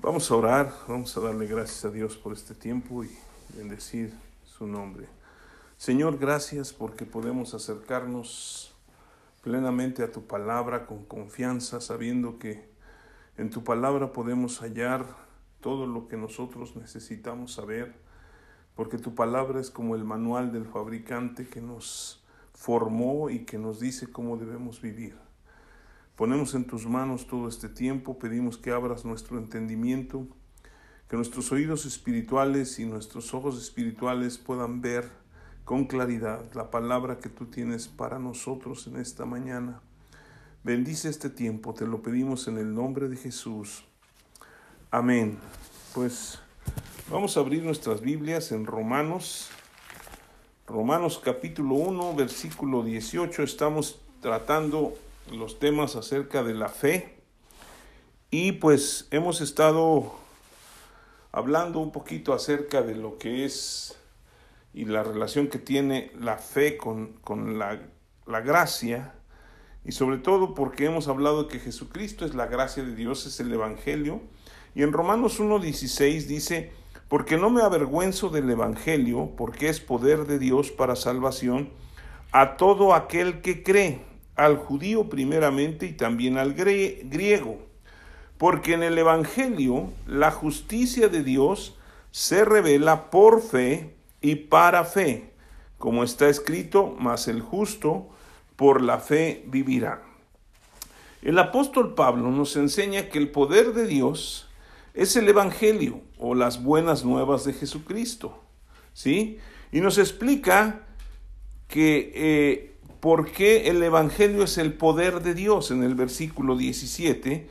Vamos a orar, vamos a darle gracias a Dios por este tiempo y bendecir su nombre. Señor, gracias porque podemos acercarnos plenamente a tu palabra con confianza, sabiendo que en tu palabra podemos hallar todo lo que nosotros necesitamos saber, porque tu palabra es como el manual del fabricante que nos formó y que nos dice cómo debemos vivir. Ponemos en tus manos todo este tiempo, pedimos que abras nuestro entendimiento, que nuestros oídos espirituales y nuestros ojos espirituales puedan ver con claridad la palabra que tú tienes para nosotros en esta mañana. Bendice este tiempo, te lo pedimos en el nombre de Jesús. Amén. Pues vamos a abrir nuestras Biblias en Romanos. Romanos capítulo 1, versículo 18. Estamos tratando los temas acerca de la fe. Y pues hemos estado hablando un poquito acerca de lo que es y la relación que tiene la fe con, con la, la, gracia. Y sobre todo porque hemos hablado de que Jesucristo es la gracia de Dios, es el Evangelio. Y en Romanos 1.16 dice, porque no me avergüenzo del Evangelio, porque es poder de Dios para salvación a todo aquel que cree al judío primeramente y también al griego, porque en el Evangelio la justicia de Dios se revela por fe y para fe, como está escrito, mas el justo por la fe vivirá. El apóstol Pablo nos enseña que el poder de Dios es el Evangelio o las buenas nuevas de Jesucristo, ¿sí? Y nos explica que eh, por qué el Evangelio es el poder de Dios en el versículo 17.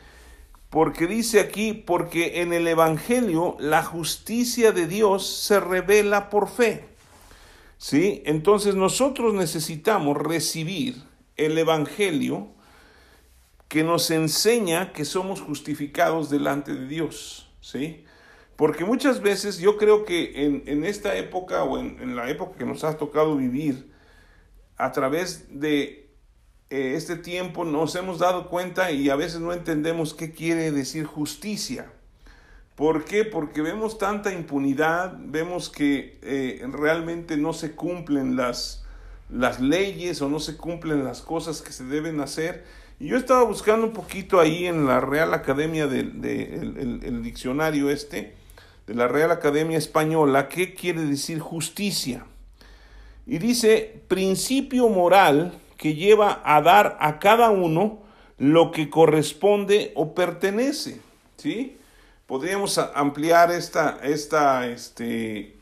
Porque dice aquí, porque en el Evangelio la justicia de Dios se revela por fe. ¿Sí? Entonces nosotros necesitamos recibir el Evangelio que nos enseña que somos justificados delante de Dios. ¿Sí? Porque muchas veces yo creo que en, en esta época o en, en la época que nos ha tocado vivir, a través de eh, este tiempo nos hemos dado cuenta y a veces no entendemos qué quiere decir justicia. ¿Por qué? Porque vemos tanta impunidad, vemos que eh, realmente no se cumplen las, las leyes o no se cumplen las cosas que se deben hacer. Y yo estaba buscando un poquito ahí en la Real Academia del de, el diccionario este, de la Real Academia Española, qué quiere decir justicia. Y dice, principio moral que lleva a dar a cada uno lo que corresponde o pertenece. ¿Sí? Podríamos ampliar esta, esta este,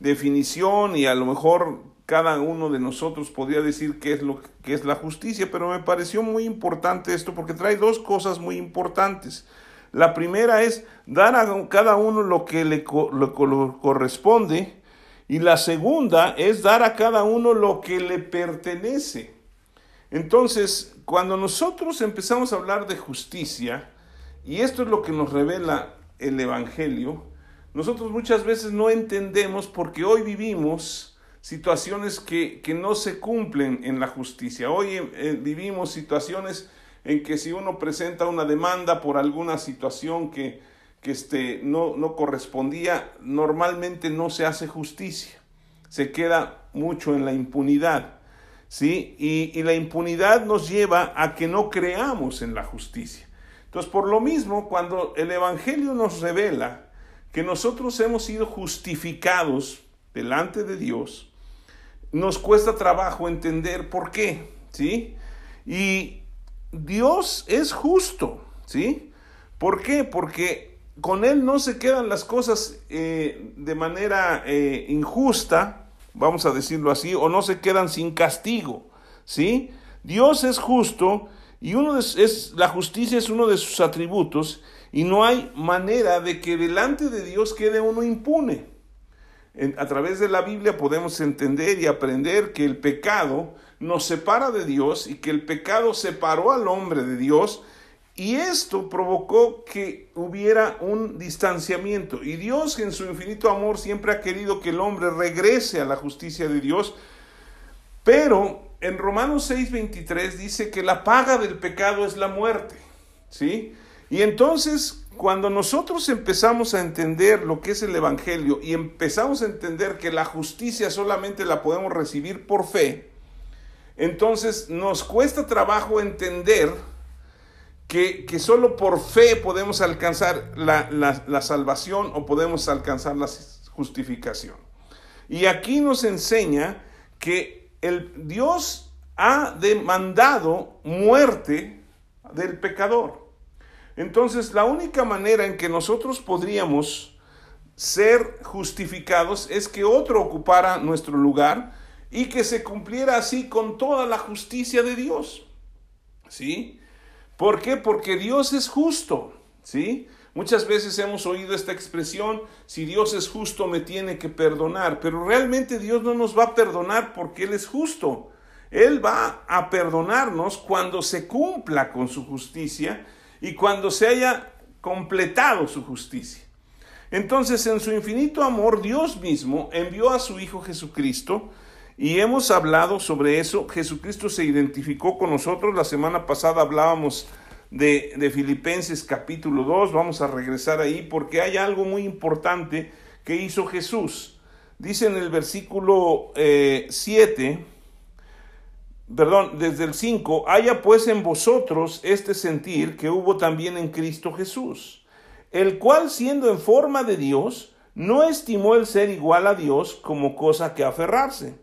definición y a lo mejor cada uno de nosotros podría decir qué es lo que es la justicia, pero me pareció muy importante esto porque trae dos cosas muy importantes. La primera es dar a cada uno lo que le, le corresponde y la segunda es dar a cada uno lo que le pertenece. Entonces, cuando nosotros empezamos a hablar de justicia, y esto es lo que nos revela el Evangelio, nosotros muchas veces no entendemos porque hoy vivimos situaciones que, que no se cumplen en la justicia. Hoy eh, vivimos situaciones en que si uno presenta una demanda por alguna situación que, que este, no, no correspondía, normalmente no se hace justicia, se queda mucho en la impunidad. ¿sí? Y, y, la impunidad nos lleva a que no creamos en la justicia. Entonces, por lo mismo, cuando el Evangelio nos revela que nosotros hemos sido justificados delante de Dios, nos cuesta trabajo entender por qué, ¿sí? Y Dios es justo, ¿sí? ¿Por qué? Porque con Él no se quedan las cosas eh, de manera eh, injusta, vamos a decirlo así, o no se quedan sin castigo, ¿sí? Dios es justo y uno es, la justicia es uno de sus atributos y no hay manera de que delante de Dios quede uno impune. a través de la Biblia podemos entender y aprender que el pecado nos separa de Dios y que el pecado separó al hombre de Dios y esto provocó que hubiera un distanciamiento. Y Dios en su infinito amor siempre ha querido que el hombre regrese a la justicia de Dios. Pero en Romanos 6:23 dice que la paga del pecado es la muerte. ¿Sí? Y entonces cuando nosotros empezamos a entender lo que es el Evangelio y empezamos a entender que la justicia solamente la podemos recibir por fe, entonces nos cuesta trabajo entender que, solo por fe podemos alcanzar la, la salvación o podemos alcanzar la justificación. Y aquí nos enseña que el Dios ha demandado muerte del pecador. Entonces, la única manera en que nosotros podríamos ser justificados es que otro ocupara nuestro lugar y que se cumpliera así con toda la justicia de Dios. ¿Sí? ¿Por qué? Porque Dios es justo. ¿Sí? Muchas veces hemos oído esta expresión, si Dios es justo me tiene que perdonar, pero realmente Dios no nos va a perdonar porque Él es justo. Él va a perdonarnos cuando se cumpla con su justicia y cuando se haya completado su justicia. Entonces, en su infinito amor, Dios mismo envió a su Hijo Jesucristo y hemos hablado sobre eso. Jesucristo se identificó con nosotros. La semana pasada hablábamos de, Filipenses capítulo 2. Vamos a regresar ahí porque hay algo muy importante que hizo Jesús. Dice en el versículo 7, eh, perdón, desde el 5, haya pues en vosotros este sentir que hubo también en Cristo Jesús, el cual siendo en forma de Dios, no estimó el ser igual a Dios como cosa que aferrarse,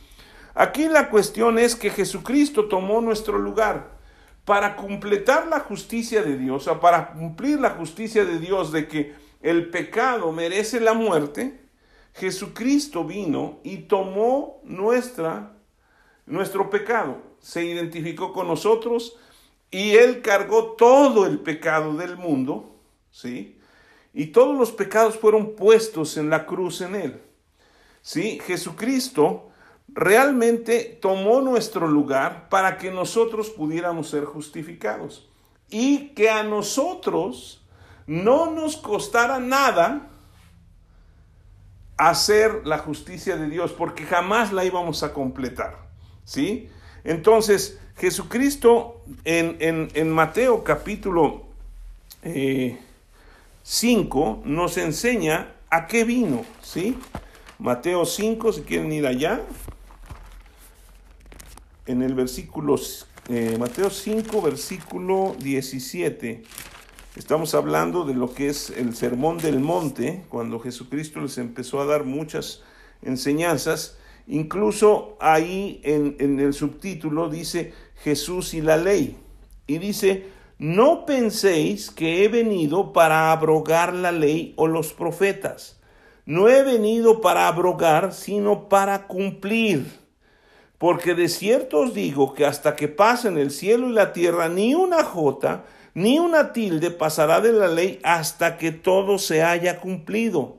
Aquí la cuestión es que Jesucristo tomó nuestro lugar para completar la justicia de Dios, o para cumplir la justicia de Dios de que el pecado merece la muerte, Jesucristo vino y tomó nuestra, nuestro pecado, se identificó con nosotros y Él cargó todo el pecado del mundo, ¿sí? Y todos los pecados fueron puestos en la cruz en Él. ¿Sí? Jesucristo realmente tomó nuestro lugar para que nosotros pudiéramos ser justificados y que a nosotros no nos costara nada hacer la justicia de Dios, porque jamás la íbamos a completar. ¿Sí? Entonces, Jesucristo en, Mateo capítulo 5 eh, nos enseña a qué vino. ¿Sí? Mateo 5, si quieren ir allá, en el versículo, eh, Mateo 5, versículo 17. Estamos hablando de lo que es el sermón del monte, cuando Jesucristo les empezó a dar muchas enseñanzas. Incluso ahí en, el subtítulo dice Jesús y la ley. Y dice, no penséis que he venido para abrogar la ley o los profetas. No he venido para abrogar, sino para cumplir. Porque de cierto os digo que hasta que pasen el cielo y la tierra, ni una jota ni una tilde pasará de la ley hasta que todo se haya cumplido.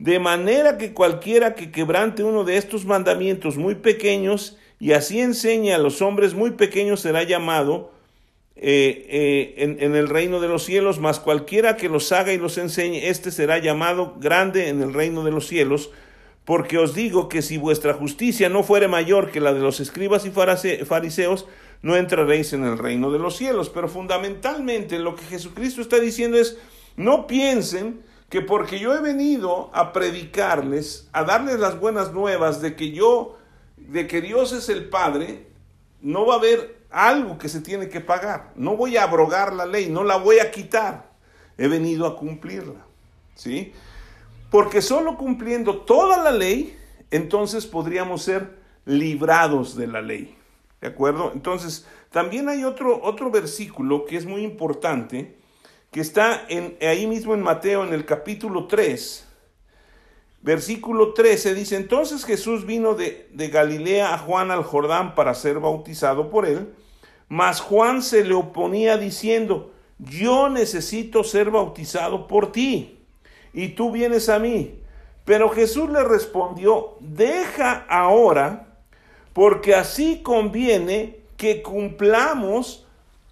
De manera que cualquiera que quebrante uno de estos mandamientos muy pequeños y así enseñe a los hombres muy pequeños será llamado eh, eh, en, en, el reino de los cielos, mas cualquiera que los haga y los enseñe, éste será llamado grande en el reino de los cielos. Porque os digo que si vuestra justicia no fuere mayor que la de los escribas y fariseos, no entraréis en el reino de los cielos. Pero fundamentalmente lo que Jesucristo está diciendo es, no piensen que porque yo he venido a predicarles, a darles las buenas nuevas de que yo, de que Dios es el Padre, no va a haber algo que se tiene que pagar. No voy a abrogar la ley, no la voy a quitar. He venido a cumplirla. ¿Sí? Porque solo cumpliendo toda la ley, entonces podríamos ser librados de la ley. ¿De acuerdo? Entonces, también hay otro, otro versículo que es muy importante, que está en, ahí mismo en Mateo, en el capítulo 3. Versículo 13 dice, entonces Jesús vino de, de Galilea a Juan al Jordán para ser bautizado por él, mas Juan se le oponía diciendo, yo necesito ser bautizado por ti y tú vienes a mí. Pero Jesús le respondió, deja ahora, porque así conviene que cumplamos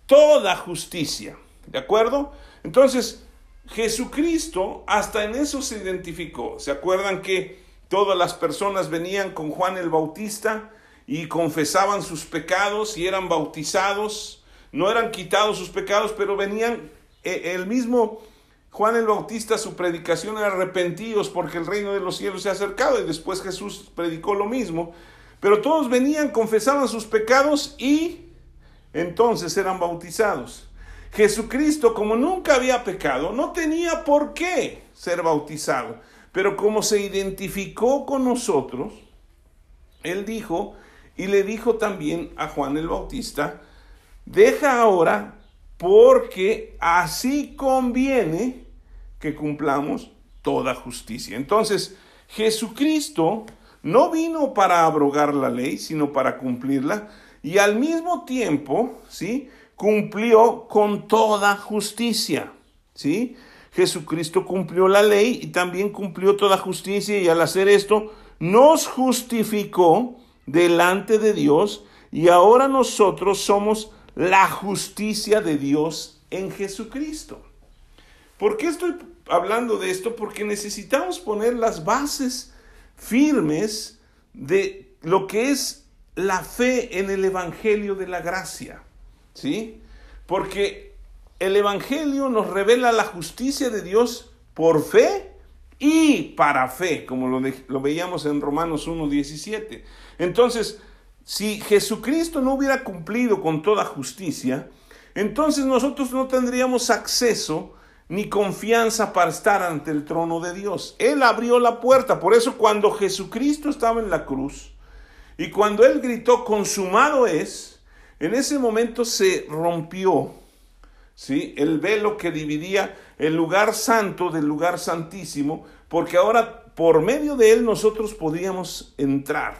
toda justicia. ¿De acuerdo? Entonces, Jesucristo hasta en eso se identificó. ¿Se acuerdan que todas las personas venían con Juan el Bautista y confesaban sus pecados y eran bautizados? No eran quitados sus pecados, pero venían eh, el mismo Juan el Bautista, su predicación era arrepentidos porque el reino de los cielos se ha acercado y después Jesús predicó lo mismo. Pero todos venían, confesaban sus pecados y entonces eran bautizados. Jesucristo, como nunca había pecado, no tenía por qué ser bautizado. Pero como se identificó con nosotros, él dijo, y le dijo también a Juan el Bautista, deja ahora porque así conviene que cumplamos toda justicia. Entonces, Jesucristo no vino para abrogar la ley, sino para cumplirla, y al mismo tiempo, ¿sí? cumplió con toda justicia, ¿sí? Jesucristo cumplió la ley y también cumplió toda justicia y al hacer esto nos justificó delante de Dios y ahora nosotros somos la justicia de Dios en Jesucristo. ¿Por qué estoy hablando de esto? Porque necesitamos poner las bases firmes de lo que es la fe en el Evangelio de la Gracia. ¿sí? Porque el Evangelio nos revela la justicia de Dios por fe y para fe, como lo, lo veíamos en Romanos 1.17. Entonces, si Jesucristo no hubiera cumplido con toda justicia, entonces nosotros no tendríamos acceso ni confianza para estar ante el trono de Dios. Él abrió la puerta. Por eso cuando Jesucristo estaba en la cruz y cuando Él gritó, consumado es, en ese momento se rompió ¿sí? el velo que dividía el lugar santo del lugar santísimo, porque ahora por medio de él nosotros podíamos entrar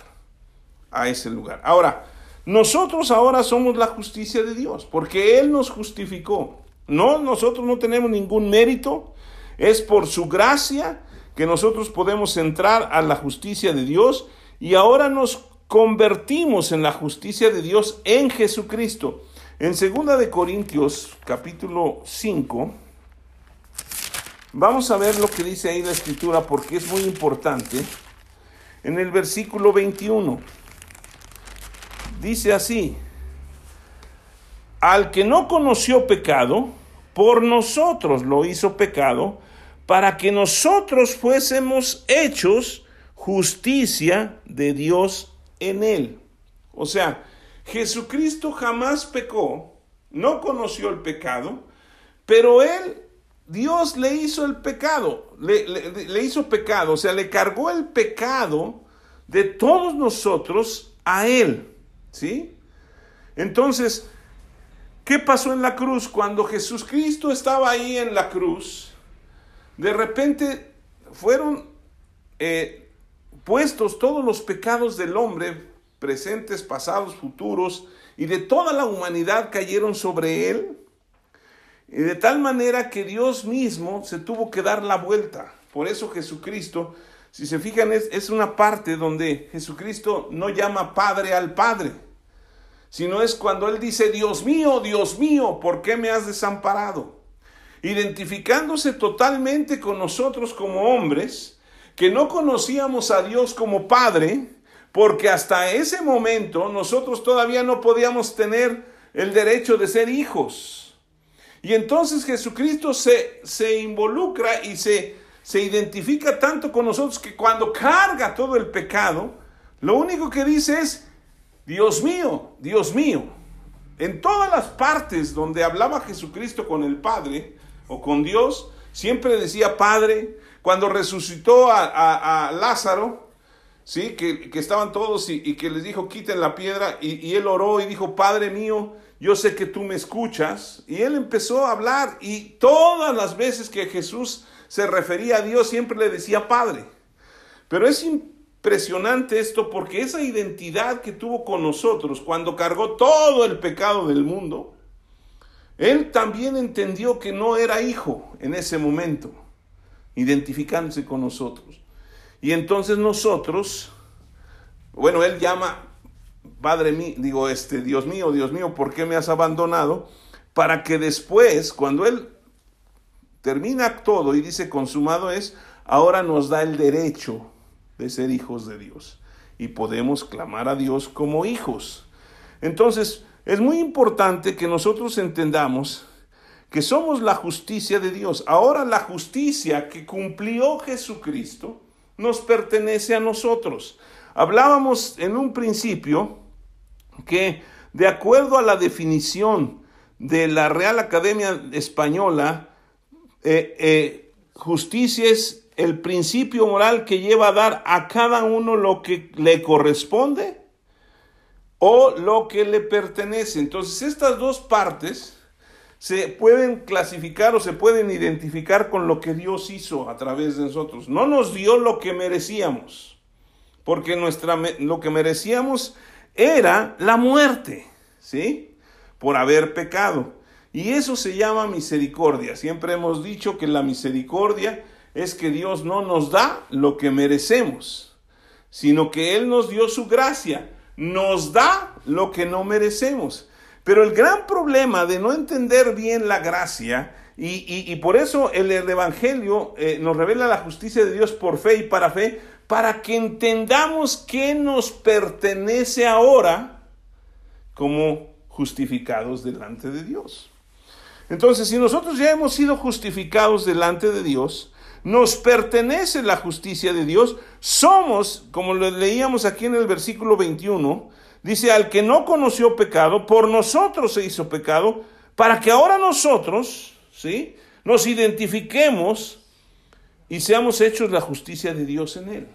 a ese lugar. Ahora, nosotros ahora somos la justicia de Dios, porque Él nos justificó. No, nosotros no tenemos ningún mérito, es por su gracia que nosotros podemos entrar a la justicia de Dios y ahora nos convertimos en la justicia de Dios en Jesucristo. En 2 de Corintios capítulo 5 vamos a ver lo que dice ahí la escritura porque es muy importante. En el versículo 21 dice así: Al que no conoció pecado, por nosotros lo hizo pecado, para que nosotros fuésemos hechos justicia de Dios en él. O sea, Jesucristo jamás pecó, no conoció el pecado, pero él, Dios le hizo el pecado, le, hizo pecado, o sea, le cargó el pecado de todos nosotros a él, ¿sí? Entonces, ¿qué pasó en la cruz? Cuando Jesucristo estaba ahí en la cruz, de repente fueron eh, puestos todos los pecados del hombre, presentes, pasados, futuros, y de toda la humanidad cayeron sobre él, y de tal manera que Dios mismo se tuvo que dar la vuelta. Por eso Jesucristo, si se fijan, es, es una parte donde Jesucristo no llama Padre al Padre, sino es cuando Él dice, Dios mío, Dios mío, ¿por qué me has desamparado? Identificándose totalmente con nosotros como hombres, que no conocíamos a Dios como Padre, porque hasta ese momento nosotros todavía no podíamos tener el derecho de ser hijos. Y entonces Jesucristo se, se involucra y se, se identifica tanto con nosotros que cuando carga todo el pecado, lo único que dice es, Dios mío, Dios mío. En todas las partes donde hablaba Jesucristo con el Padre o con Dios, siempre decía Padre, cuando resucitó a, Lázaro, ¿sí? Que, estaban todos y, que les dijo, quiten la piedra, y, y él oró y dijo, Padre mío, yo sé que tú me escuchas. Y él empezó a hablar y todas las veces que Jesús se refería a Dios siempre le decía Padre. Pero es impresionante esto porque esa identidad que tuvo con nosotros cuando cargó todo el pecado del mundo, Él también entendió que no era hijo en ese momento, identificándose con nosotros. Y entonces nosotros, bueno, Él llama, Padre mío, digo, este, Dios mío, Dios mío, ¿por qué me has abandonado? Para que después, cuando Él termina todo y dice consumado es, ahora nos da el derecho de ser hijos de Dios. Y podemos clamar a Dios como hijos. Entonces, es muy importante que nosotros entendamos que somos la justicia de Dios. Ahora la justicia que cumplió Jesucristo nos pertenece a nosotros. Hablábamos en un principio que de acuerdo a la definición de la Real Academia Española, eh, eh, justicia es el principio moral que lleva a dar a cada uno lo que le corresponde o lo que le pertenece. Entonces estas dos partes se pueden clasificar o se pueden identificar con lo que Dios hizo a través de nosotros. No nos dio lo que merecíamos, porque nuestra, lo que merecíamos era la muerte, ¿sí? Por haber pecado. Y eso se llama misericordia. Siempre hemos dicho que la misericordia es que Dios no nos da lo que merecemos, sino que Él nos dio su gracia nos da lo que no merecemos. Pero el gran problema de no entender bien la gracia, y, por eso el, Evangelio eh, nos revela la justicia de Dios por fe y para fe, para que entendamos que nos pertenece ahora como justificados delante de Dios. Entonces, si nosotros ya hemos sido justificados delante de Dios, nos pertenece la justicia de Dios, somos, como lo leíamos aquí en el versículo 21, dice, al que no conoció pecado, por nosotros se hizo pecado, para que ahora nosotros, ¿sí? Nos identifiquemos y seamos hechos la justicia de Dios en él.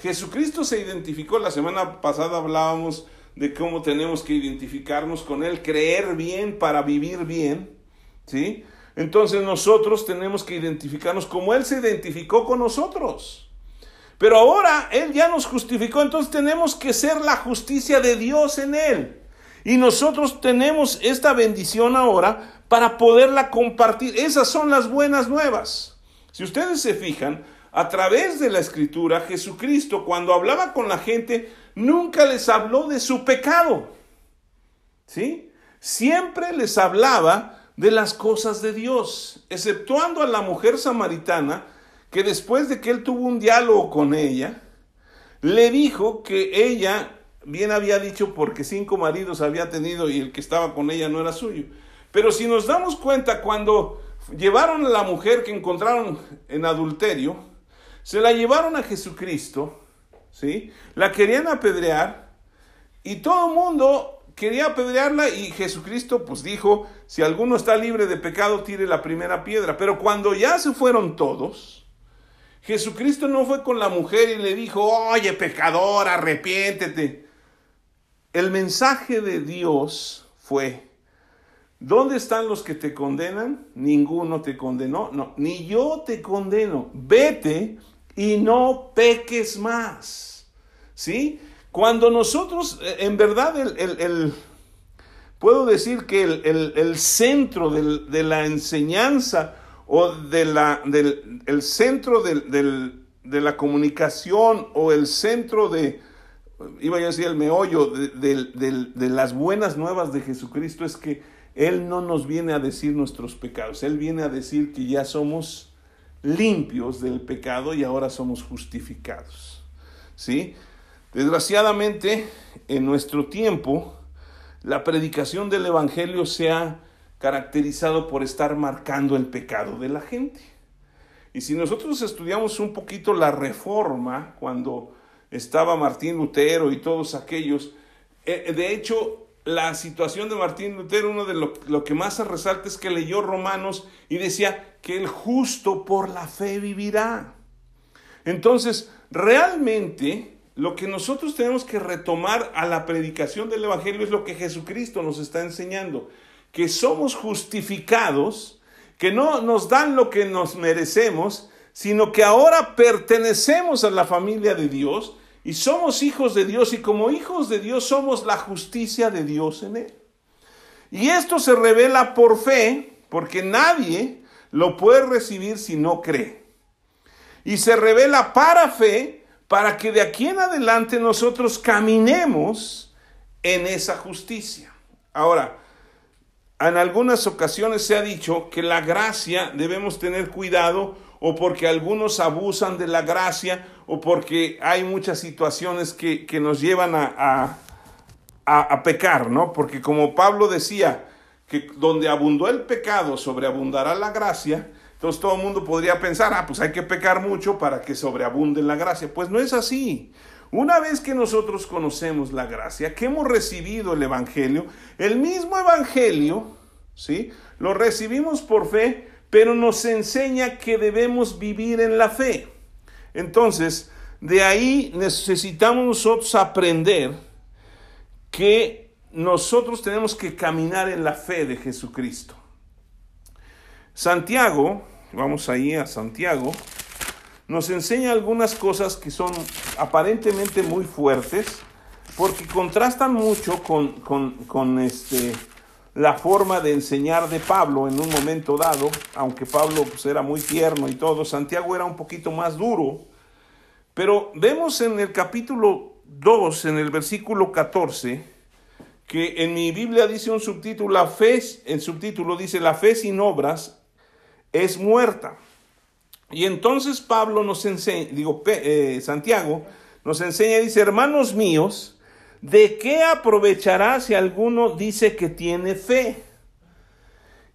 Jesucristo se identificó, la semana pasada hablábamos de cómo tenemos que identificarnos con Él, creer bien para vivir bien, ¿sí? Entonces nosotros tenemos que identificarnos como Él se identificó con nosotros. Pero ahora Él ya nos justificó, entonces tenemos que ser la justicia de Dios en Él. Y nosotros tenemos esta bendición ahora para poderla compartir. Esas son las buenas nuevas. Si ustedes se fijan, a través de la escritura, Jesucristo cuando hablaba con la gente, nunca les habló de su pecado. ¿Sí? Siempre les hablaba de las cosas de Dios, exceptuando a la mujer samaritana, que después de que él tuvo un diálogo con ella, le dijo que ella bien había dicho porque cinco maridos había tenido y el que estaba con ella no era suyo. Pero si nos damos cuenta, cuando llevaron a la mujer que encontraron en adulterio, se la llevaron a Jesucristo, ¿sí? La querían apedrear y todo el mundo quería apedrearla y Jesucristo pues dijo, si alguno está libre de pecado, tire la primera piedra. Pero cuando ya se fueron todos, Jesucristo no fue con la mujer y le dijo, oye pecador, arrepiéntete. El mensaje de Dios fue, ¿dónde están los que te condenan? Ninguno te condenó, no, ni yo te condeno. Vete y no peques más. ¿Sí? Cuando nosotros, eh, en verdad, el, puedo decir que el, centro de la enseñanza o de la, del el centro de la comunicación o el centro de, iba a decir el meollo de, de, las buenas nuevas de Jesucristo es que Él no nos viene a decir nuestros pecados, Él viene a decir que ya somos limpios del pecado y ahora somos justificados. ¿Sí? Desgraciadamente, en nuestro tiempo, la predicación del Evangelio se ha caracterizado por estar marcando el pecado de la gente. Y si nosotros estudiamos un poquito la reforma, cuando estaba Martín Lutero y todos aquellos, eh, de hecho, la situación de Martín Lutero, uno de lo, lo, que más se resalta es que leyó Romanos y decía que el justo por la fe vivirá. Entonces, realmente lo que nosotros tenemos que retomar a la predicación del Evangelio es lo que Jesucristo nos está enseñando, que somos justificados, que no nos dan lo que nos merecemos, sino que ahora pertenecemos a la familia de Dios y somos hijos de Dios y como hijos de Dios somos la justicia de Dios en él. Y esto se revela por fe, porque nadie lo puede recibir si no cree. Y se revela para fe, para que de aquí en adelante nosotros caminemos en esa justicia. Ahora, en algunas ocasiones se ha dicho que la gracia debemos tener cuidado o porque algunos abusan de la gracia o porque hay muchas situaciones que, nos llevan a, a, pecar, ¿no? Porque como Pablo decía, que donde abundó el pecado, sobreabundará la gracia, entonces todo el mundo podría pensar, ah, pues hay que pecar mucho para que sobreabunde la gracia. Pues no es así. Una vez que nosotros conocemos la gracia, que hemos recibido el Evangelio, el mismo Evangelio, ¿sí? Lo recibimos por fe, pero nos enseña que debemos vivir en la fe. Entonces, de ahí necesitamos nosotros aprender que nosotros tenemos que caminar en la fe de Jesucristo. Santiago, vamos ahí a Santiago, nos enseña algunas cosas que son aparentemente muy fuertes, porque contrastan mucho con, con, este, la forma de enseñar de Pablo en un momento dado, aunque Pablo pues, era muy tierno y todo, Santiago era un poquito más duro, pero vemos en el capítulo 2, en el versículo 14, que en mi Biblia dice un subtítulo, la fe, el subtítulo dice, la fe sin obras es muerta. Y entonces Pablo nos enseña, digo, eh, Santiago nos enseña, dice, hermanos míos, ¿de qué aprovechará si alguno dice que tiene fe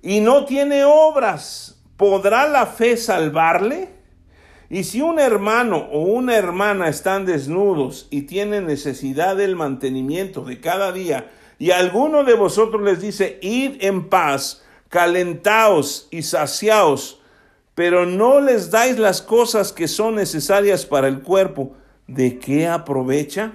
y no tiene obras? ¿Podrá la fe salvarle? Y si un hermano o una hermana están desnudos y tienen necesidad del mantenimiento de cada día, y alguno de vosotros les dice, id en paz, calentaos y saciaos, pero no les dais las cosas que son necesarias para el cuerpo, ¿de qué aprovecha?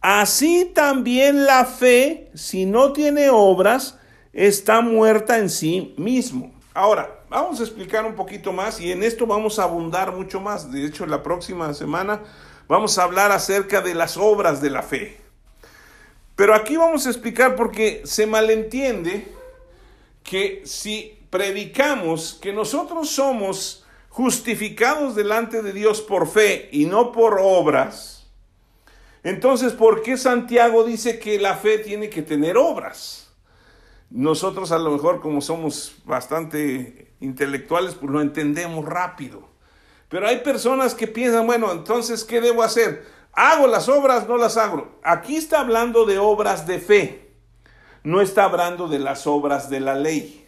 Así también la fe, si no tiene obras, está muerta en sí mismo. Ahora, vamos a explicar un poquito más y en esto vamos a abundar mucho más. De hecho, la próxima semana vamos a hablar acerca de las obras de la fe. Pero aquí vamos a explicar porque se malentiende que si predicamos que nosotros somos justificados delante de Dios por fe y no por obras, entonces ¿por qué Santiago dice que la fe tiene que tener obras? Nosotros a lo mejor como somos bastante intelectuales, pues lo entendemos rápido. Pero hay personas que piensan, bueno, entonces, ¿qué debo hacer? ¿Hago las obras? No las hago. Aquí está hablando de obras de fe. No está hablando de las obras de la ley.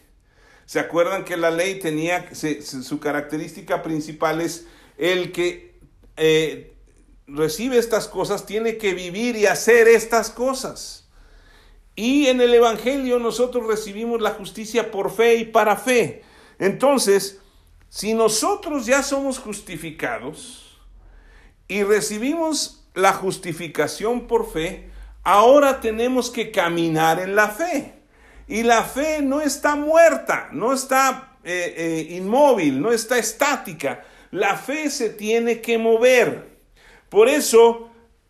¿Se acuerdan que la ley tenía, su característica principal es el que eh, recibe estas cosas, tiene que vivir y hacer estas cosas. Y en el Evangelio nosotros recibimos la justicia por fe y para fe. Entonces, si nosotros ya somos justificados y recibimos la justificación por fe, ahora tenemos que caminar en la fe. Y la fe no está muerta, no está eh, eh, inmóvil, no está estática. La fe se tiene que mover. Por eso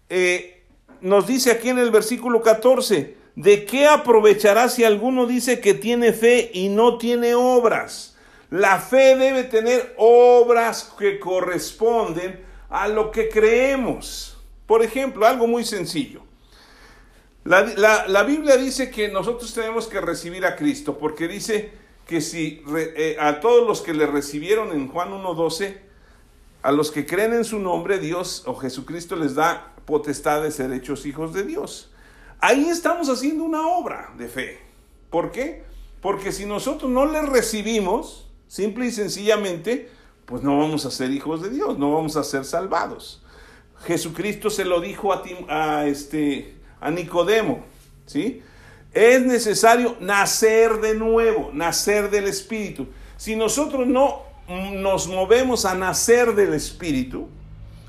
eh, nos dice aquí en el versículo 14, ¿de qué aprovechará si alguno dice que tiene fe y no tiene obras? La fe debe tener obras que corresponden a lo que creemos. Por ejemplo, algo muy sencillo. La, Biblia dice que nosotros tenemos que recibir a Cristo, porque dice que si eh, a todos los que le recibieron en Juan 1.12, a los que creen en su nombre, Dios o Jesucristo les da potestad de ser hechos hijos de Dios. Ahí estamos haciendo una obra de fe. ¿Por qué? Porque si nosotros no le recibimos, Simple y sencillamente, pues no vamos a ser hijos de Dios, no vamos a ser salvados. Jesucristo se lo dijo a, a, este, a Nicodemo, ¿sí? Es necesario nacer de nuevo, nacer del Espíritu. Si nosotros no nos movemos a nacer del Espíritu,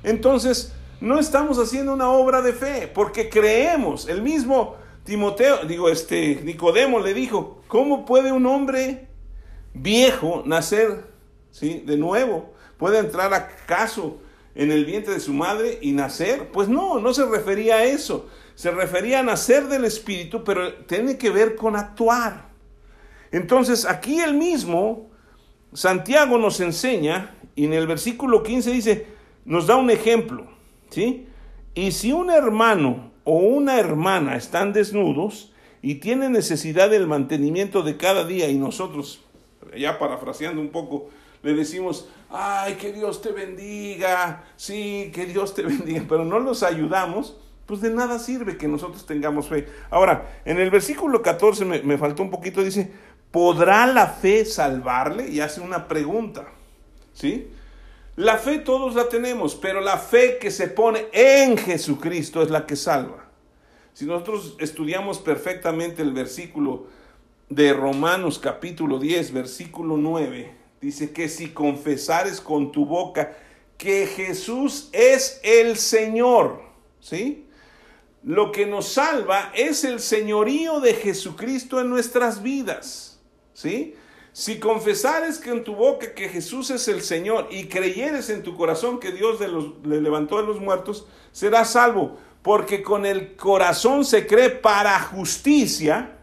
entonces no estamos haciendo una obra de fe, porque creemos. El mismo Timoteo, digo, este Nicodemo le dijo, ¿cómo puede un hombre viejo nacer ¿sí? de nuevo? ¿Puede entrar acaso en el vientre de su madre y nacer? Pues no, no se refería a eso. Se refería a nacer del Espíritu, pero tiene que ver con actuar. Entonces, aquí el mismo, Santiago nos enseña, y en el versículo 15 dice, nos da un ejemplo, ¿sí? Y si un hermano o una hermana están desnudos y tienen necesidad del mantenimiento de cada día y nosotros, ya parafraseando un poco, le decimos, ay, que Dios te bendiga, sí, que Dios te bendiga, pero no los ayudamos, pues de nada sirve que nosotros tengamos fe. Ahora, en el versículo 14 me, me faltó un poquito, dice, ¿podrá la fe salvarle? Y hace una pregunta, ¿sí? La fe todos la tenemos, pero la fe que se pone en Jesucristo es la que salva. Si nosotros estudiamos perfectamente el versículo de Romanos capítulo 10, versículo 9, dice que si confesares con tu boca que Jesús es el Señor, ¿sí? Lo que nos salva es el señorío de Jesucristo en nuestras vidas, ¿sí? Si confesares que en tu boca que Jesús es el Señor y creyeres en tu corazón que Dios le levantó de los muertos, serás salvo. Porque con el corazón se cree para justicia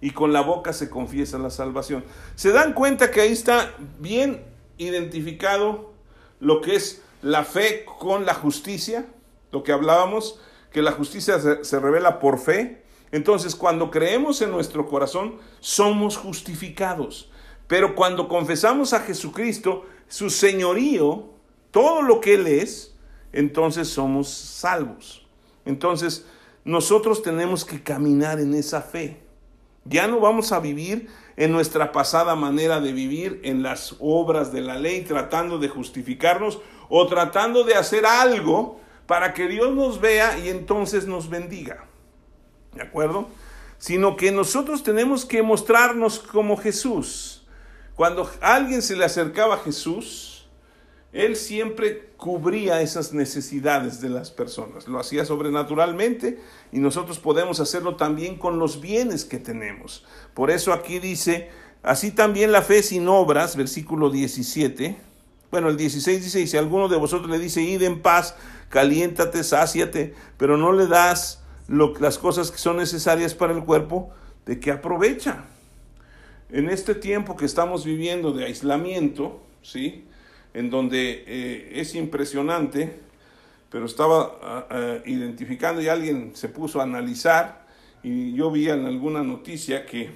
y con la boca se confiesa la salvación. ¿Se dan cuenta que ahí está bien identificado lo que es la fe con la justicia? Lo que hablábamos, que la justicia se, se revela por fe entonces, cuando creemos en nuestro corazón, somos justificados. Pero cuando confesamos a Jesucristo, su señorío, todo lo que Él es, entonces somos salvos. Entonces, nosotros tenemos que caminar en esa fe. Ya no vamos a vivir en nuestra pasada manera de vivir, en las obras de la ley, tratando de justificarnos o tratando de hacer algo para que Dios nos vea y entonces nos bendiga. ¿De acuerdo? Sino que nosotros tenemos que mostrarnos como Jesús. Cuando alguien se le acercaba a Jesús, él siempre cubría esas necesidades de las personas. Lo hacía sobrenaturalmente y nosotros podemos hacerlo también con los bienes que tenemos. Por eso aquí dice, así también la fe sin obras, versículo 17. Bueno, el 16 dice, y si alguno de vosotros le dice, id en paz, caliéntate, sáciate, pero no le das las cosas que son necesarias para el cuerpo, ¿de qué aprovecha? En este tiempo que estamos viviendo de aislamiento, ¿sí? En donde eh, es impresionante, pero estaba ah, ah, identificando y alguien se puso a analizar y yo vi en alguna noticia que,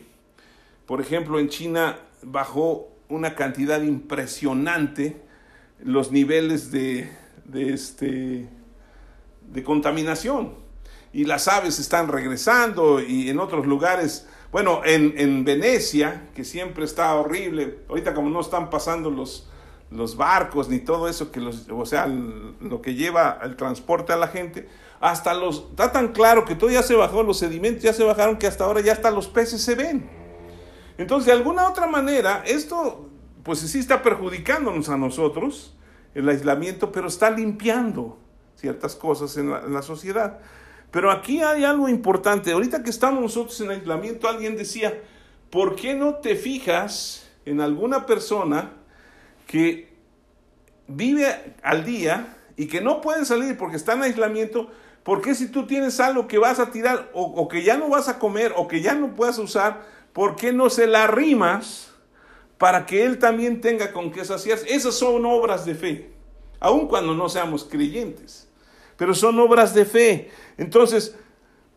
por ejemplo, en China bajó una cantidad impresionante los niveles de, de, este, de contaminación y las aves están regresando y en otros lugares, bueno, en, en Venecia, que siempre está horrible, ahorita como no están pasando los, los barcos ni todo eso, que los, o sea, lo que lleva el transporte a la gente, hasta los, está tan claro que todo ya se bajó, los sedimentos ya se bajaron, que hasta ahora ya hasta los peces se ven. Entonces, de alguna otra manera, esto, pues sí está perjudicándonos a nosotros, el aislamiento, pero está limpiando ciertas cosas en la, sociedad. Pero aquí hay algo importante. Ahorita que estamos nosotros en aislamiento, alguien decía, ¿por qué no te fijas en alguna persona que vive al día y que no puede salir porque está en aislamiento? ¿Por qué si tú tienes algo que vas a tirar o, o que ya no vas a comer o que ya no puedas usar, ¿por qué no se la rimas para que él también tenga con qué saciarse? Esas son obras de fe, aun cuando no seamos creyentes pero son obras de fe. Entonces,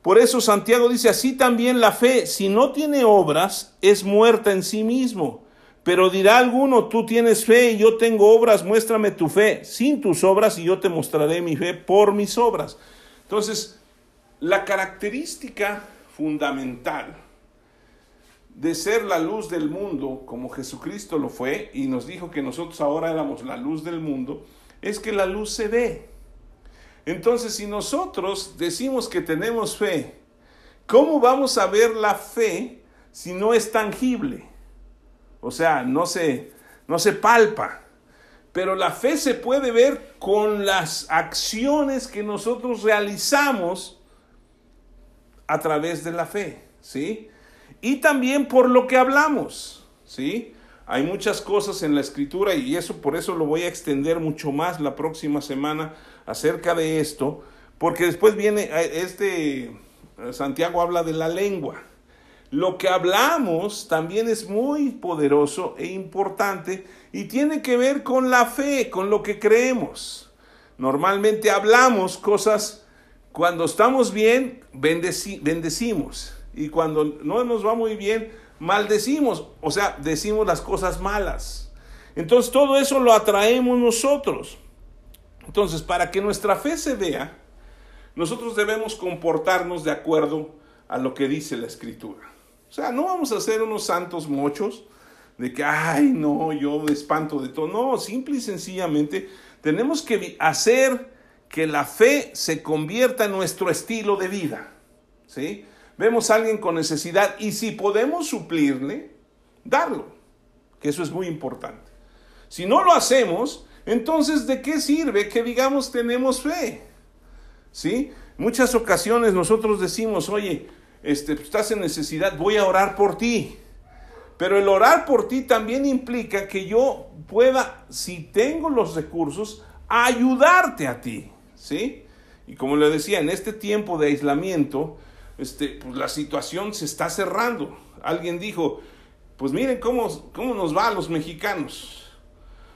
por eso Santiago dice, así también la fe, si no tiene obras, es muerta en sí mismo. Pero dirá alguno, tú tienes fe y yo tengo obras, muéstrame tu fe sin tus obras y yo te mostraré mi fe por mis obras. Entonces, la característica fundamental de ser la luz del mundo, como Jesucristo lo fue, y nos dijo que nosotros ahora éramos la luz del mundo, es que la luz se ve. Entonces, si nosotros decimos que tenemos fe, ¿cómo vamos a ver la fe si no es tangible? O sea, no se, no se palpa. Pero la fe se puede ver con las acciones que nosotros realizamos a través de la fe, ¿sí? Y también por lo que hablamos, ¿sí? Hay muchas cosas en la escritura y eso por eso lo voy a extender mucho más la próxima semana acerca de esto, porque después viene eh, este eh, Santiago habla de la lengua. Lo que hablamos también es muy poderoso e importante y tiene que ver con la fe, con lo que creemos. Normalmente hablamos cosas, cuando estamos bien, bendecimos. Y cuando no nos va muy bien, maldecimos. O sea, decimos las cosas malas. Entonces todo eso lo atraemos nosotros. Entonces, para que nuestra fe se vea, nosotros debemos comportarnos de acuerdo a lo que dice la escritura. O sea, no vamos a ser unos santos mochos de que, ay, no, yo me espanto de todo. No, simple y sencillamente tenemos que hacer que la fe se convierta en nuestro estilo de vida. ¿Sí? Vemos a alguien con necesidad y si podemos suplirle, darlo, que eso es muy importante. Si no lo hacemos, entonces ¿de qué sirve que digamos tenemos fe? ¿Sí? Muchas ocasiones nosotros decimos, oye, este, estás en necesidad, voy a orar por ti. Pero el orar por ti también implica que yo pueda, si tengo los recursos, ayudarte a ti, ¿sí? Y como le decía, en este tiempo de aislamiento, este, pues la situación se está cerrando. Alguien dijo, pues miren cómo, cómo nos va a los mexicanos.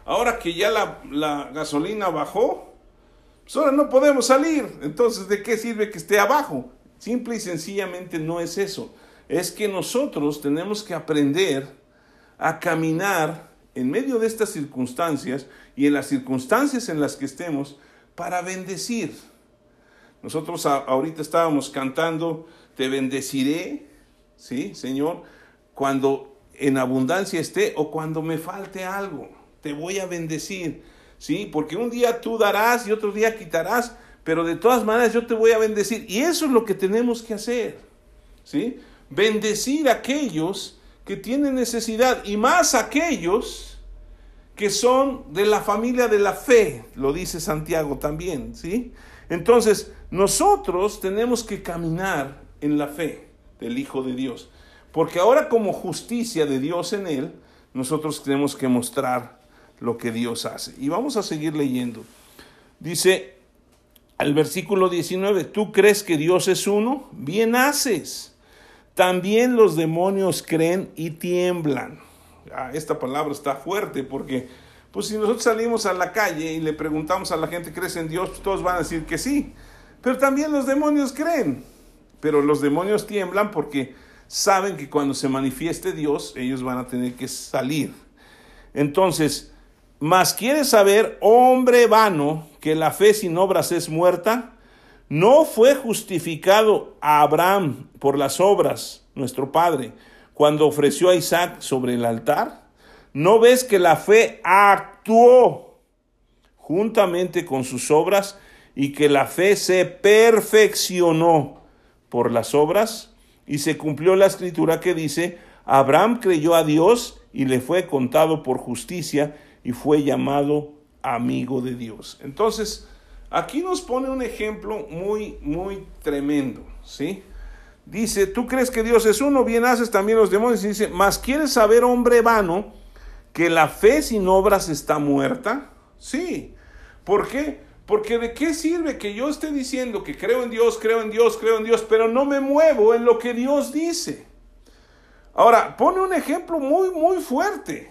Ahora que ya la, la gasolina bajó, pues ahora no podemos salir. Entonces, ¿de qué sirve que esté abajo? Simple y sencillamente no es eso es que nosotros tenemos que aprender a caminar en medio de estas circunstancias y en las circunstancias en las que estemos para bendecir. Nosotros ahorita estábamos cantando, te bendeciré, ¿sí, Señor? Cuando en abundancia esté o cuando me falte algo, te voy a bendecir, ¿sí? Porque un día tú darás y otro día quitarás, pero de todas maneras yo te voy a bendecir. Y eso es lo que tenemos que hacer, ¿sí? bendecir a aquellos que tienen necesidad y más aquellos que son de la familia de la fe, lo dice Santiago también, ¿sí? Entonces, nosotros tenemos que caminar en la fe del Hijo de Dios, porque ahora como justicia de Dios en él, nosotros tenemos que mostrar lo que Dios hace. Y vamos a seguir leyendo. Dice al versículo 19, ¿tú crees que Dios es uno? Bien haces. También los demonios creen y tiemblan. Ah, esta palabra está fuerte porque, pues si nosotros salimos a la calle y le preguntamos a la gente, ¿crees en Dios? Pues todos van a decir que sí. Pero también los demonios creen. Pero los demonios tiemblan porque saben que cuando se manifieste Dios, ellos van a tener que salir. Entonces, más quieres saber, hombre vano, que la fe sin obras es muerta. ¿No fue justificado a Abraham por las obras, nuestro padre, cuando ofreció a Isaac sobre el altar? ¿No ves que la fe actuó juntamente con sus obras y que la fe se perfeccionó por las obras? Y se cumplió la escritura que dice, Abraham creyó a Dios y le fue contado por justicia y fue llamado amigo de Dios. Entonces, Aquí nos pone un ejemplo muy, muy tremendo, ¿sí? Dice, tú crees que Dios es uno, bien haces también los demonios. Y dice, mas quieres saber, hombre vano, que la fe sin obras está muerta. Sí. ¿Por qué? Porque de qué sirve que yo esté diciendo que creo en Dios, creo en Dios, creo en Dios, pero no me muevo en lo que Dios dice. Ahora, pone un ejemplo muy, muy fuerte.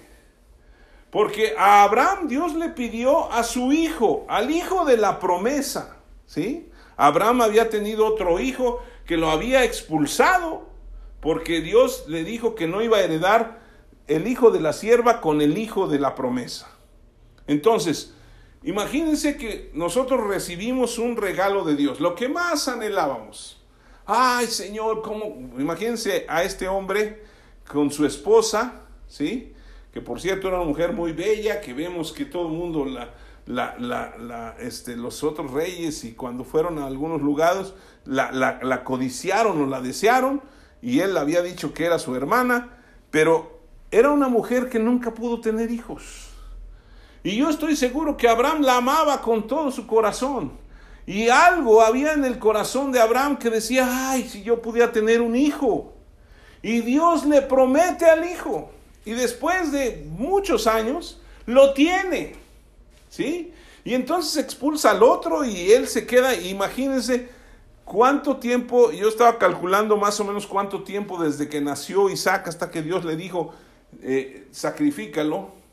Porque a Abraham Dios le pidió a su hijo, al hijo de la promesa, ¿sí? Abraham había tenido otro hijo que lo había expulsado porque Dios le dijo que no iba a heredar el hijo de la sierva con el hijo de la promesa. Entonces, imagínense que nosotros recibimos un regalo de Dios, lo que más anhelábamos. Ay, Señor, ¿cómo? Imagínense a este hombre con su esposa, ¿sí? que por cierto era una mujer muy bella, que vemos que todo el mundo, la, la, la, este, los otros reyes y cuando fueron a algunos lugares, la, codiciaron o la desearon, y él había dicho que era su hermana, pero era una mujer que nunca pudo tener hijos. Y yo estoy seguro que Abraham la amaba con todo su corazón. Y algo había en el corazón de Abraham que decía, ay, si yo pudiera tener un hijo. Y Dios le promete al hijo. Y después de muchos años, lo tiene. ¿Sí? Y entonces expulsa al otro y él se queda, imagínense cuánto tiempo, yo estaba calculando más o menos cuánto tiempo desde que nació Isaac hasta que Dios le dijo, eh, sacrifícalo,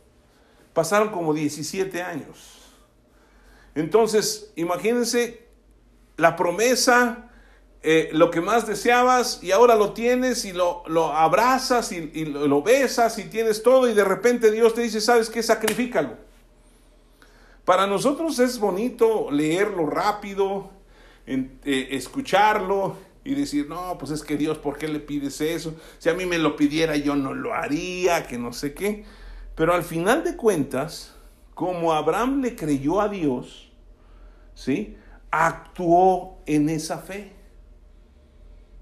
pasaron como 17 años. Entonces, imagínense la promesa, eh, lo que más deseabas y ahora lo tienes y lo, lo abrazas y, y, lo besas y tienes todo y de repente Dios te dice, ¿sabes qué? Sacrifícalo. Para nosotros es bonito leerlo rápido, eh, escucharlo y decir, no, pues es que Dios, ¿por qué le pides eso? Si a mí me lo pidiera yo no lo haría, que no sé qué. Pero al final de cuentas, como Abraham le creyó a Dios, ¿sí? Actuó en esa fe.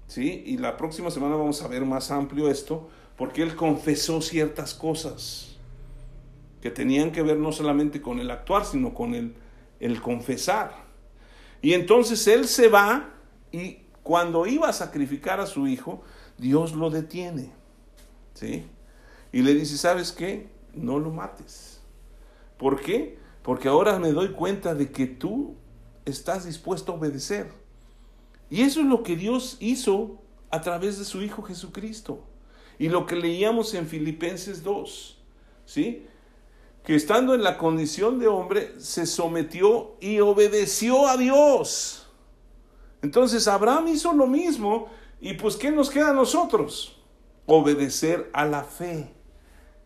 ¿Sí? Y la próxima semana vamos a ver más amplio esto, porque él confesó ciertas cosas que tenían que ver no solamente con el actuar, sino con el, el confesar. Y entonces él se va y cuando iba a sacrificar a su hijo, Dios lo detiene. ¿Sí? Y le dice, ¿sabes qué? No lo mates. ¿Por qué? Porque ahora me doy cuenta de que tú estás dispuesto a obedecer. Y eso es lo que Dios hizo a través de su Hijo Jesucristo. Y lo que leíamos en Filipenses 2, ¿sí? Que estando en la condición de hombre, se sometió y obedeció a Dios. Entonces Abraham hizo lo mismo y pues ¿qué nos queda a nosotros? Obedecer a la fe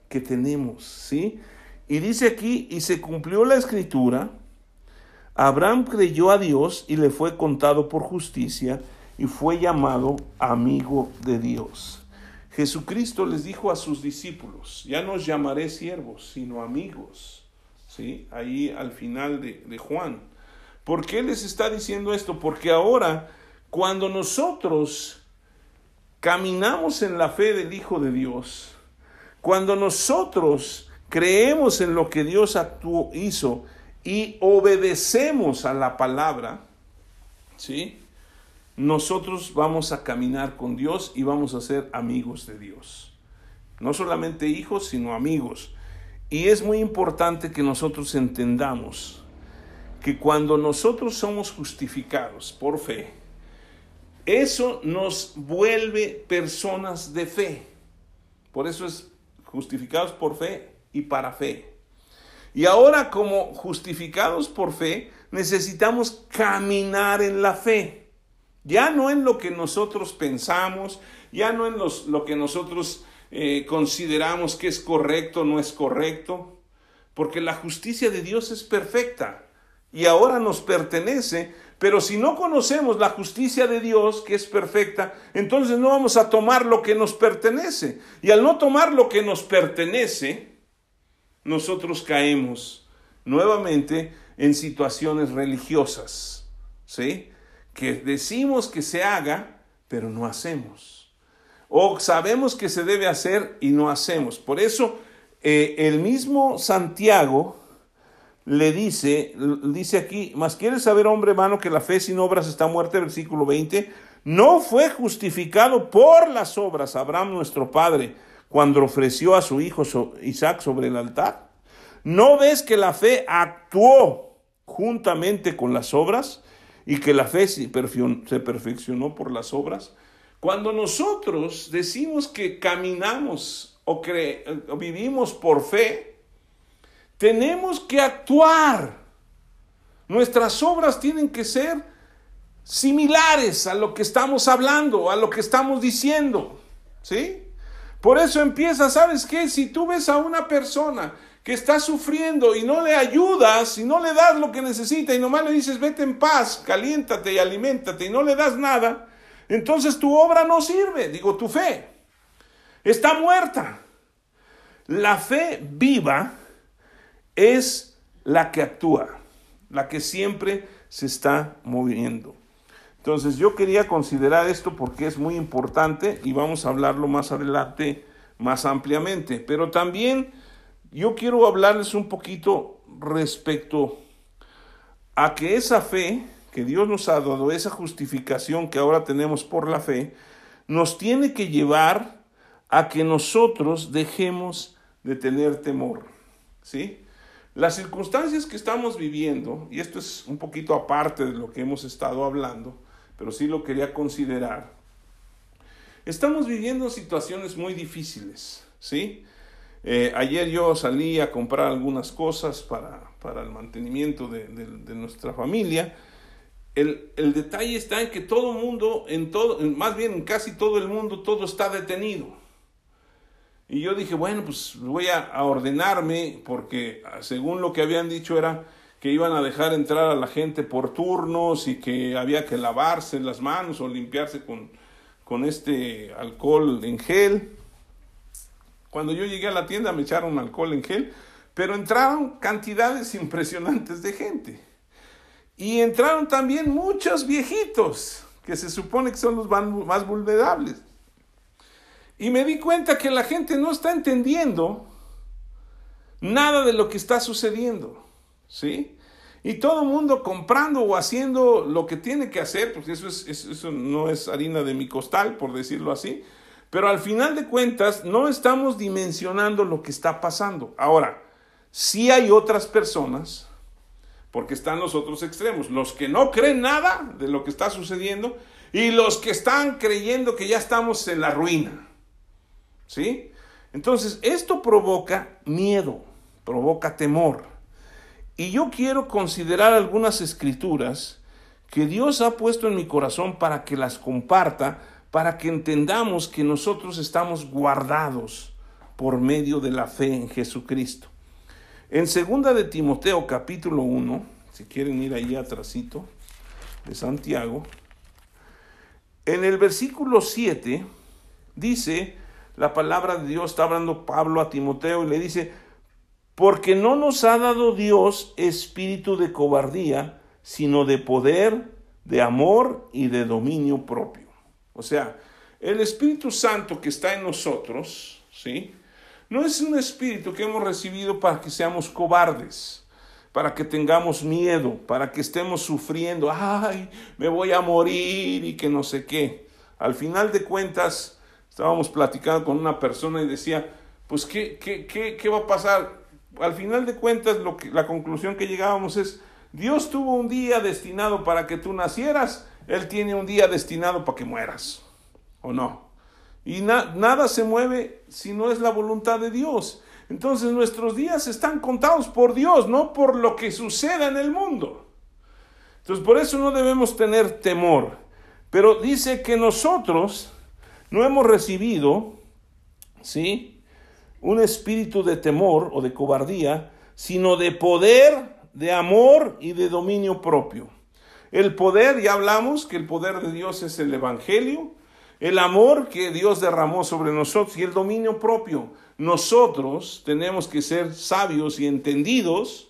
que tenemos, ¿sí? Y dice aquí, y se cumplió la escritura, Abraham creyó a Dios y le fue contado por justicia y fue llamado amigo de Dios. Jesucristo les dijo a sus discípulos, ya no os llamaré siervos, sino amigos. ¿Sí? Ahí al final de, de Juan. ¿Por qué les está diciendo esto? Porque ahora, cuando nosotros caminamos en la fe del Hijo de Dios, cuando nosotros creemos en lo que Dios actuó, hizo y obedecemos a la palabra, ¿sí? Nosotros vamos a caminar con Dios y vamos a ser amigos de Dios. No solamente hijos, sino amigos. Y es muy importante que nosotros entendamos que cuando nosotros somos justificados por fe, eso nos vuelve personas de fe. Por eso es justificados por fe y para fe. Y ahora como justificados por fe, necesitamos caminar en la fe. Ya no en lo que nosotros pensamos, ya no en los, lo que nosotros eh, consideramos que es correcto o no es correcto, porque la justicia de Dios es perfecta y ahora nos pertenece, pero si no conocemos la justicia de Dios, que es perfecta, entonces no vamos a tomar lo que nos pertenece. Y al no tomar lo que nos pertenece, nosotros caemos nuevamente en situaciones religiosas, ¿sí? Que decimos que se haga, pero no hacemos. O sabemos que se debe hacer y no hacemos. Por eso eh, el mismo Santiago le dice, dice aquí, más quieres saber, hombre hermano, que la fe sin obras está muerta, versículo 20, no fue justificado por las obras Abraham nuestro padre cuando ofreció a su hijo Isaac sobre el altar? ¿No ves que la fe actuó juntamente con las obras y que la fe se perfeccionó por las obras? Cuando nosotros decimos que caminamos o, o vivimos por fe, tenemos que actuar. Nuestras obras tienen que ser similares a lo que estamos hablando, a lo que estamos diciendo. ¿Sí? Por eso empieza, ¿sabes qué? Si tú ves a una persona que está sufriendo y no le ayudas y no le das lo que necesita y nomás le dices vete en paz, caliéntate y aliméntate y no le das nada, entonces tu obra no sirve, digo tu fe, está muerta. La fe viva es la que actúa, la que siempre se está moviendo. Entonces yo quería considerar esto porque es muy importante y vamos a hablarlo más adelante más ampliamente. Pero también yo quiero hablarles un poquito respecto a que esa fe que Dios nos ha dado, esa justificación que ahora tenemos por la fe, nos tiene que llevar a que nosotros dejemos de tener temor. ¿Sí? Las circunstancias que estamos viviendo, y esto es un poquito aparte de lo que hemos estado hablando, pero sí lo quería considerar, estamos viviendo situaciones muy difíciles, ¿sí? Eh, ayer yo salí a comprar algunas cosas para, para el mantenimiento de, nuestra familia. El, el, detalle está en que todo el mundo, en todo, más bien en casi todo el mundo, todo está detenido. Y yo dije, bueno, pues voy a, ordenarme porque según lo que habían dicho era que iban a dejar entrar a la gente por turnos y que había que lavarse las manos o limpiarse con, con este alcohol en gel. Cuando yo llegué a la tienda me echaron alcohol en gel, pero entraron cantidades impresionantes de gente. Y entraron también muchos viejitos, que se supone que son los más vulnerables. Y me di cuenta que la gente no está entendiendo nada de lo que está sucediendo. ¿Sí? Y todo el mundo comprando o haciendo lo que tiene que hacer, porque eso, es, eso no es harina de mi costal, por decirlo así, pero al final de cuentas no estamos dimensionando lo que está pasando. Ahora, sí hay otras personas, porque están los otros extremos, los que no creen nada de lo que está sucediendo y los que están creyendo que ya estamos en la ruina. ¿Sí? Entonces, esto provoca miedo, provoca temor. Y yo quiero considerar algunas escrituras que Dios ha puesto en mi corazón para que las comparta para que entendamos que nosotros estamos guardados por medio de la fe en Jesucristo. En segunda de Timoteo capítulo 1, si quieren ir ahí atrásito de Santiago, en el versículo 7 dice la palabra de Dios, está hablando Pablo a Timoteo y le dice, porque no nos ha dado Dios espíritu de cobardía, sino de poder, de amor y de dominio propio. O sea, el Espíritu Santo que está en nosotros, ¿sí? No es un espíritu que hemos recibido para que seamos cobardes, para que tengamos miedo, para que estemos sufriendo, ay, me voy a morir y que no sé qué. Al final de cuentas, estábamos platicando con una persona y decía, pues, ¿qué, qué, qué, qué va a pasar? Al final de cuentas, lo que, la conclusión que llegábamos es, Dios tuvo un día destinado para que tú nacieras él tiene un día destinado para que mueras, ¿o no? Y nada se mueve si no es la voluntad de Dios. Entonces nuestros días están contados por Dios, no por lo que suceda en el mundo. Entonces por eso no debemos tener temor. Pero dice que nosotros no hemos recibido, ¿sí? Un espíritu de temor o de cobardía, sino de poder, de amor y de dominio propio. El poder, ya hablamos que el poder de Dios es el Evangelio, el amor que Dios derramó sobre nosotros y el dominio propio. Nosotros tenemos que ser sabios y entendidos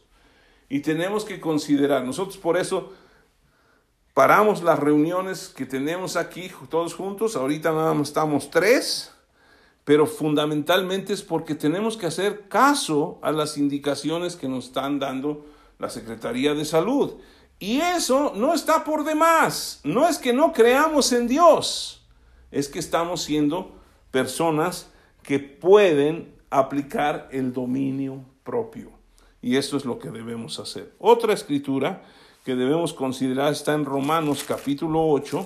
y tenemos que considerar. Nosotros por eso paramos las reuniones que tenemos aquí todos juntos. Ahorita nada más estamos tres, pero fundamentalmente es porque tenemos que hacer caso a las indicaciones que nos están dando la Secretaría de Salud. Y eso no está por demás. No es que no creamos en Dios. Es que estamos siendo personas que pueden aplicar el dominio propio. Y eso es lo que debemos hacer. Otra escritura que debemos considerar está en Romanos capítulo 8.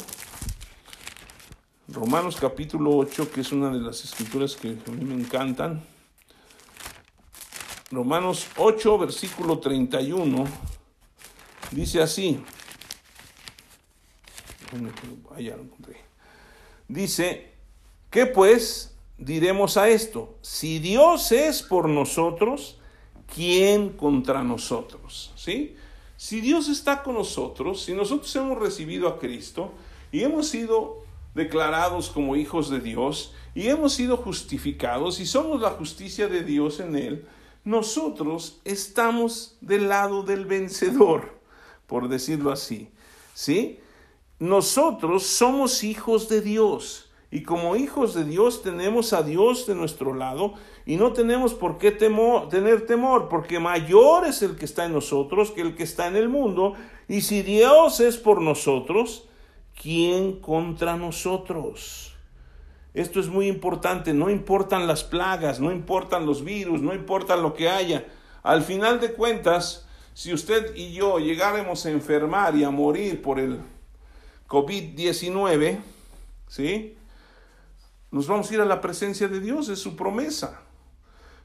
Romanos capítulo 8, que es una de las escrituras que a mí me encantan. Romanos 8, versículo 31 Dice así. Dice, ¿qué pues diremos a esto? Si Dios es por nosotros, ¿quién contra nosotros? ¿Sí? Si Dios está con nosotros, si nosotros hemos recibido a Cristo y hemos sido declarados como hijos de Dios y hemos sido justificados y somos la justicia de Dios en Él, nosotros estamos del lado del vencedor por decirlo así. ¿Sí? Nosotros somos hijos de Dios y como hijos de Dios tenemos a Dios de nuestro lado y no tenemos por qué tener temor, porque mayor es el que está en nosotros que el que está en el mundo. Y si Dios es por nosotros, ¿quién contra nosotros? Esto es muy importante, no importan las plagas, no importan los virus, no importa lo que haya. Al final de cuentas, si usted y yo llegáramos a enfermar y a morir por el COVID-19, ¿sí? Nos vamos a ir a la presencia de Dios, es su promesa.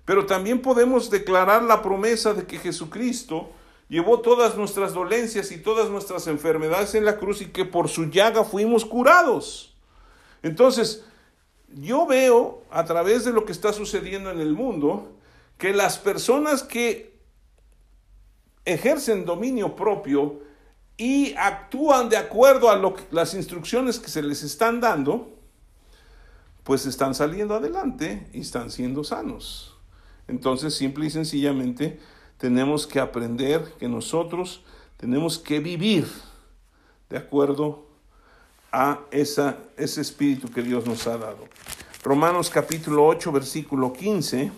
Pero también podemos declarar la promesa de que Jesucristo llevó todas nuestras dolencias y todas nuestras enfermedades en la cruz y que por su llaga fuimos curados. Entonces, yo veo a través de lo que está sucediendo en el mundo que las personas que ejercen dominio propio y actúan de acuerdo a lo las instrucciones que se les están dando, pues están saliendo adelante y están siendo sanos. Entonces, simple y sencillamente, tenemos que aprender que nosotros tenemos que vivir de acuerdo a esa, ese espíritu que Dios nos ha dado. Romanos capítulo 8, versículo 15,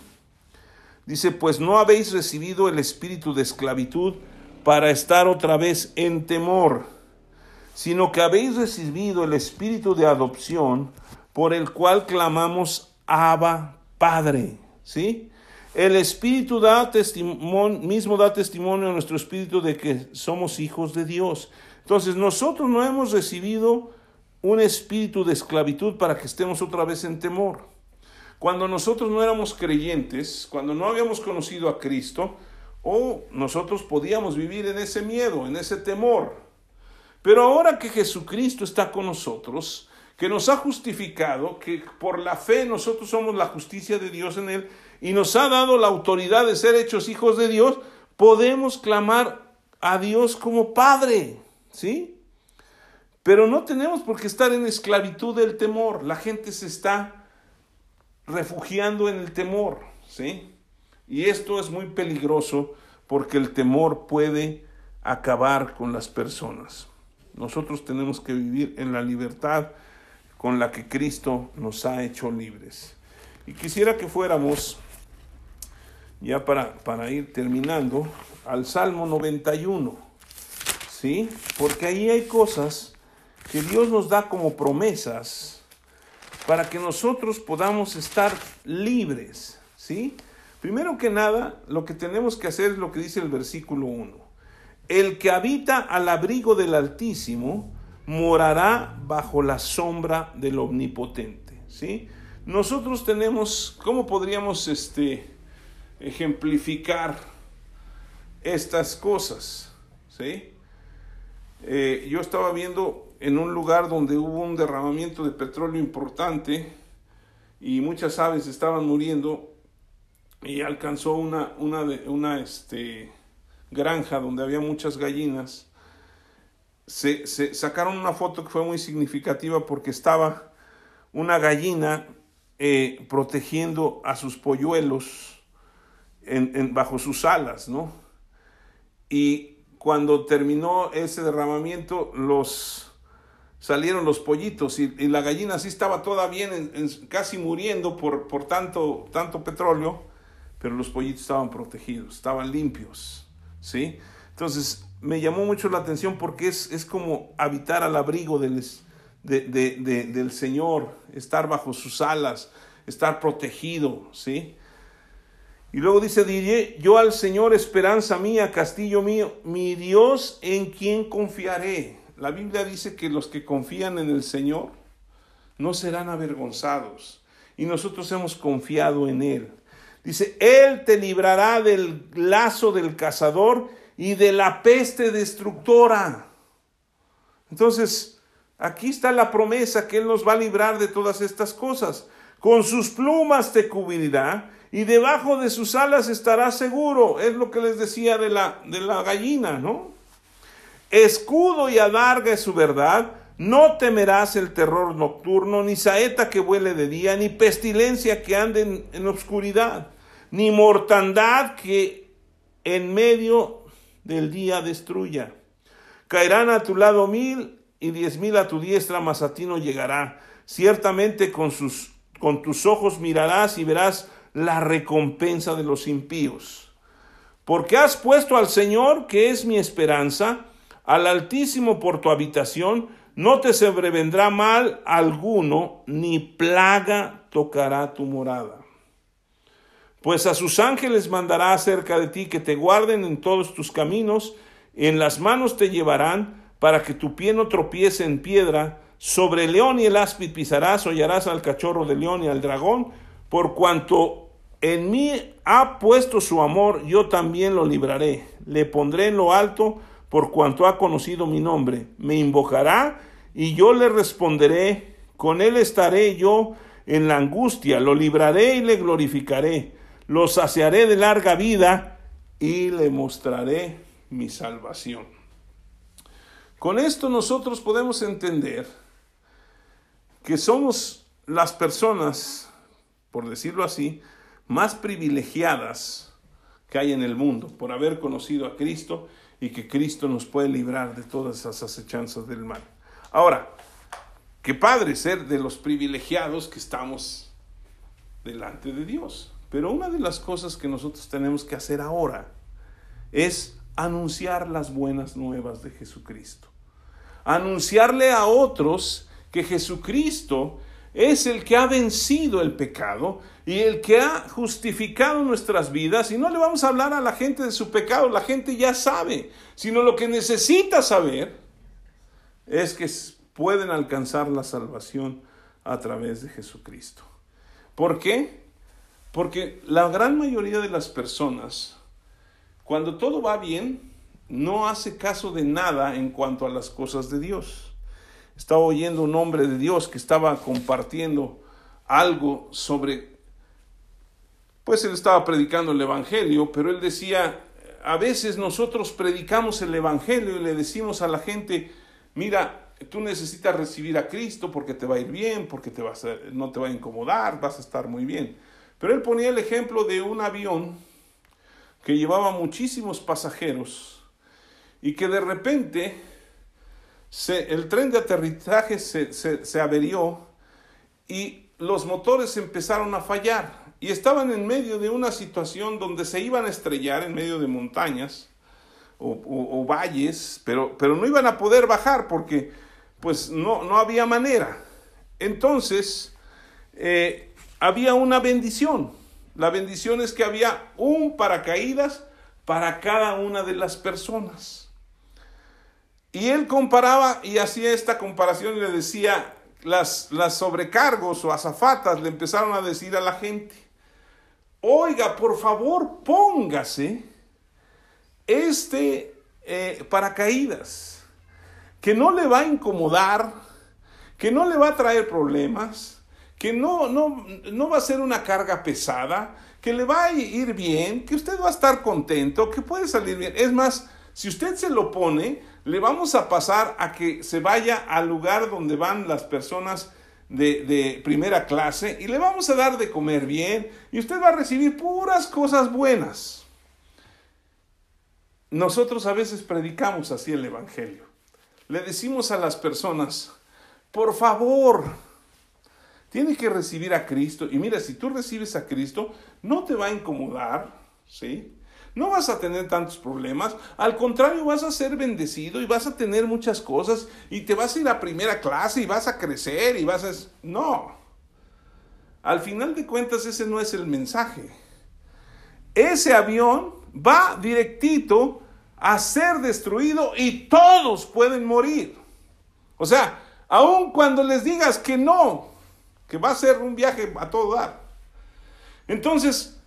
dice, pues no habéis recibido el espíritu de esclavitud para estar otra vez en temor, sino que habéis recibido el espíritu de adopción por el cual clamamos Abba Padre, ¿sí? El Espíritu da testimonio, mismo da testimonio a nuestro espíritu de que somos hijos de Dios. Entonces nosotros no hemos recibido un espíritu de esclavitud para que estemos otra vez en temor. Cuando nosotros no éramos creyentes, cuando no habíamos conocido a Cristo, o nosotros podíamos vivir en ese miedo, en ese temor. Pero ahora que Jesucristo está con nosotros, que nos ha justificado, que por la fe nosotros somos la justicia de Dios en Él y nos ha dado la autoridad de ser hechos hijos de Dios, podemos clamar a Dios como Padre, ¿sí? Pero no tenemos por qué estar en esclavitud del temor. La gente se está refugiando en el temor, ¿sí? Y esto es muy peligroso porque el temor puede acabar con las personas. Nosotros tenemos que vivir en la libertad con la que Cristo nos ha hecho libres. Y quisiera que fuéramos, ya para, para ir terminando, al Salmo 91, ¿sí? Porque ahí hay cosas que Dios nos da como promesas para que nosotros podamos estar libres, ¿sí? Primero que nada, lo que tenemos que hacer es lo que dice el versículo 1. El que habita al abrigo del Altísimo, morará bajo la sombra del Omnipotente. ¿sí? Nosotros tenemos, ¿cómo podríamos este, ejemplificar estas cosas? ¿sí? Eh, yo estaba viendo en un lugar donde hubo un derramamiento de petróleo importante y muchas aves estaban muriendo y alcanzó una, una, una este, granja donde había muchas gallinas se, sacaron una foto que fue muy significativa porque estaba una gallina eh, protegiendo a sus polluelos en, bajo sus alas, ¿no? Y cuando terminó ese derramamiento, los salieron los pollitos y, la gallina sí estaba toda bien, casi muriendo por, por tanto, tanto petróleo, pero los pollitos estaban protegidos, estaban limpios, ¿sí? Entonces, me llamó mucho la atención porque es, es como habitar al abrigo del, del Señor, estar bajo sus alas, estar protegido, ¿sí? Y luego dice, diré yo al Señor, esperanza mía, castillo mío, mi Dios en quien confiaré. La Biblia dice que los que confían en el Señor no serán avergonzados. Y nosotros hemos confiado en Él. Dice, Él te librará del lazo del cazador y de la peste destructora. Entonces, aquí está la promesa que Él nos va a librar de todas estas cosas. Con sus plumas te cubrirá y debajo de sus alas estarás seguro. Es lo que les decía de la, de la gallina, ¿no? Escudo y adarga es su verdad. No temerás el terror nocturno, ni saeta que vuele de día, ni pestilencia que ande en, en obscuridad, ni mortandad que en medio del día destruya. Caerán a tu lado mil y diez mil a tu diestra, mas a ti no llegará. Ciertamente con, sus, con tus ojos mirarás y verás la recompensa de los impíos. Porque has puesto al Señor, que es mi esperanza, al Altísimo por tu habitación, no te sobrevendrá mal alguno, ni plaga tocará tu morada. Pues a sus ángeles mandará acerca de ti que te guarden en todos tus caminos, en las manos te llevarán, para que tu pie no tropiece en piedra, sobre el león y el áspid pisarás, hollarás al cachorro del león y al dragón, por cuanto en mí ha puesto su amor, yo también lo libraré. Le pondré en lo alto, por cuanto ha conocido mi nombre. Me invocará y yo le responderé. Con él estaré yo en la angustia, lo libraré y le glorificaré. Lo saciaré de larga vida y le mostraré mi salvación. Con esto nosotros podemos entender que somos las personas, por decirlo así, más privilegiadas que hay en el mundo por haber conocido a Cristo y que Cristo nos puede librar de todas esas acechanzas del mal. Ahora, qué padre ser de los privilegiados que estamos delante de Dios. Pero una de las cosas que nosotros tenemos que hacer ahora es anunciar las buenas nuevas de Jesucristo. Anunciarle a otros que Jesucristo es el que ha vencido el pecado y el que ha justificado nuestras vidas. Y no le vamos a hablar a la gente de su pecado, la gente ya sabe, sino lo que necesita saber es que pueden alcanzar la salvación a través de Jesucristo. ¿Por qué? Porque la gran mayoría de las personas, cuando todo va bien, no hace caso de nada en cuanto a las cosas de Dios. Estaba oyendo un hombre de Dios que estaba compartiendo algo sobre, pues él estaba predicando el Evangelio, pero él decía, a veces nosotros predicamos el Evangelio y le decimos a la gente, mira, tú necesitas recibir a Cristo porque te va a ir bien, porque te vas no te va a incomodar, vas a estar muy bien. Pero él ponía el ejemplo de un avión que llevaba muchísimos pasajeros y que de repente el tren de aterrizaje se, se averió y los motores empezaron a fallar y estaban en medio de una situación donde se iban a estrellar en medio de montañas o, valles, pero, pero, no iban a poder bajar porque pues no, no había manera. Entonces, eh, había una bendición. La bendición es que había un paracaídas para cada una de las personas. Y él comparaba y hacía esta comparación y le decía, las, las sobrecargos o azafatas le empezaron a decir a la gente, oiga, por favor, póngase este eh, paracaídas, que no le va a incomodar, que no le va a traer problemas, que no, no, no va a ser una carga pesada, que le va a ir bien, que usted va a estar contento, que puede salir bien. Es más, si usted se lo pone, le vamos a pasar a que se vaya al lugar donde van las personas de, de, primera clase y le vamos a dar de comer bien y usted va a recibir puras cosas buenas. Nosotros a veces predicamos así el Evangelio. Le decimos a las personas, por favor, tiene que recibir a Cristo. Y mira, si tú recibes a Cristo, no te va a incomodar, ¿sí? No vas a tener tantos problemas, al contrario, vas a ser bendecido y vas a tener muchas cosas y te vas a ir a primera clase y vas a crecer y vas a... No, al final de cuentas ese no es el mensaje. Ese avión va directito a ser destruido y todos pueden morir. O sea, aun cuando les digas que no, que va a ser un viaje a todo dar. Entonces,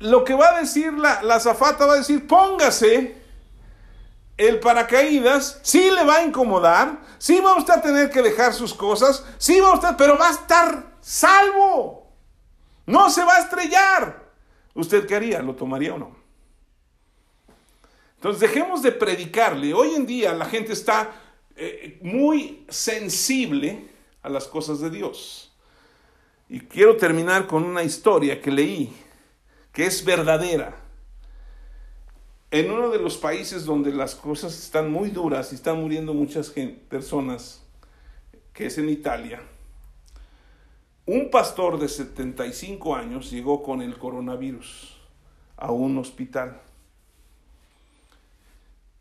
lo que va a decir la, la zafata va a decir, póngase el paracaídas, sí le va a incomodar, sí va usted a tener que dejar sus cosas, sí va usted, pero va a estar salvo. No se va a estrellar. ¿Usted qué haría? ¿Lo tomaría o no? Entonces dejemos de predicarle. Hoy en día la gente está eh, muy sensible a las cosas de Dios. Y quiero terminar con una historia que leí, que es verdadera. En uno de los países donde las cosas están muy duras y están muriendo muchas personas, que es en Italia, un pastor de 75 años llegó con el coronavirus a un hospital.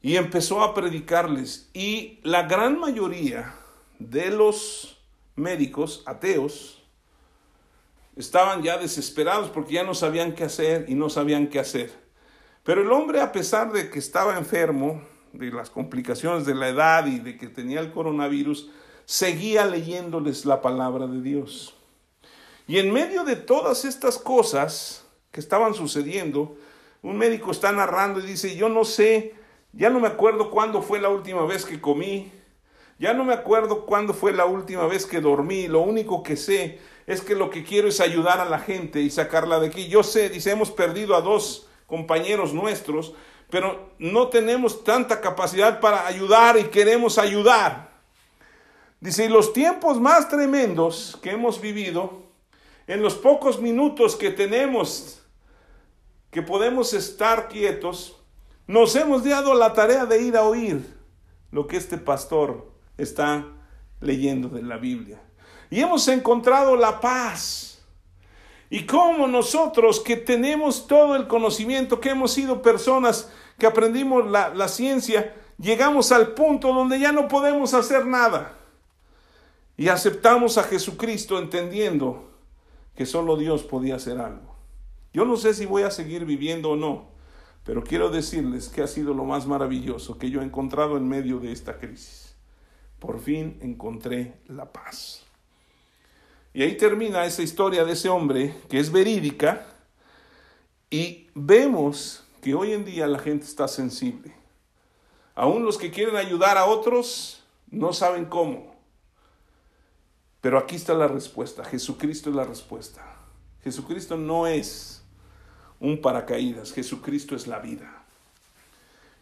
y empezó a predicarles. Y la gran mayoría de los médicos ateos estaban ya desesperados porque ya no sabían qué hacer y no sabían qué hacer. Pero el hombre, a pesar de que estaba enfermo, de las complicaciones de la edad y de que tenía el coronavirus, seguía leyéndoles la palabra de Dios. Y en medio de todas estas cosas que estaban sucediendo, un médico está narrando y dice, yo no sé, ya no me acuerdo cuándo fue la última vez que comí, ya no me acuerdo cuándo fue la última vez que dormí, lo único que sé es que lo que quiero es ayudar a la gente y sacarla de aquí. Yo sé, dice, hemos perdido a dos compañeros nuestros, pero no tenemos tanta capacidad para ayudar y queremos ayudar. Dice, y los tiempos más tremendos que hemos vivido, en los pocos minutos que tenemos, que podemos estar quietos, nos hemos dado la tarea de ir a oír lo que este pastor está leyendo de la Biblia. Y hemos encontrado la paz. Y como nosotros que tenemos todo el conocimiento, que hemos sido personas que aprendimos la, la ciencia, llegamos al punto donde ya no podemos hacer nada y aceptamos a Jesucristo entendiendo que solo Dios podía hacer algo. Yo no sé si voy a seguir viviendo o no, pero quiero decirles que ha sido lo más maravilloso que yo he encontrado en medio de esta crisis. Por fin encontré la paz. Y ahí termina esa historia de ese hombre que es verídica y vemos que hoy en día la gente está sensible. Aún los que quieren ayudar a otros no saben cómo. Pero aquí está la respuesta. Jesucristo es la respuesta. Jesucristo no es un paracaídas. Jesucristo es la vida.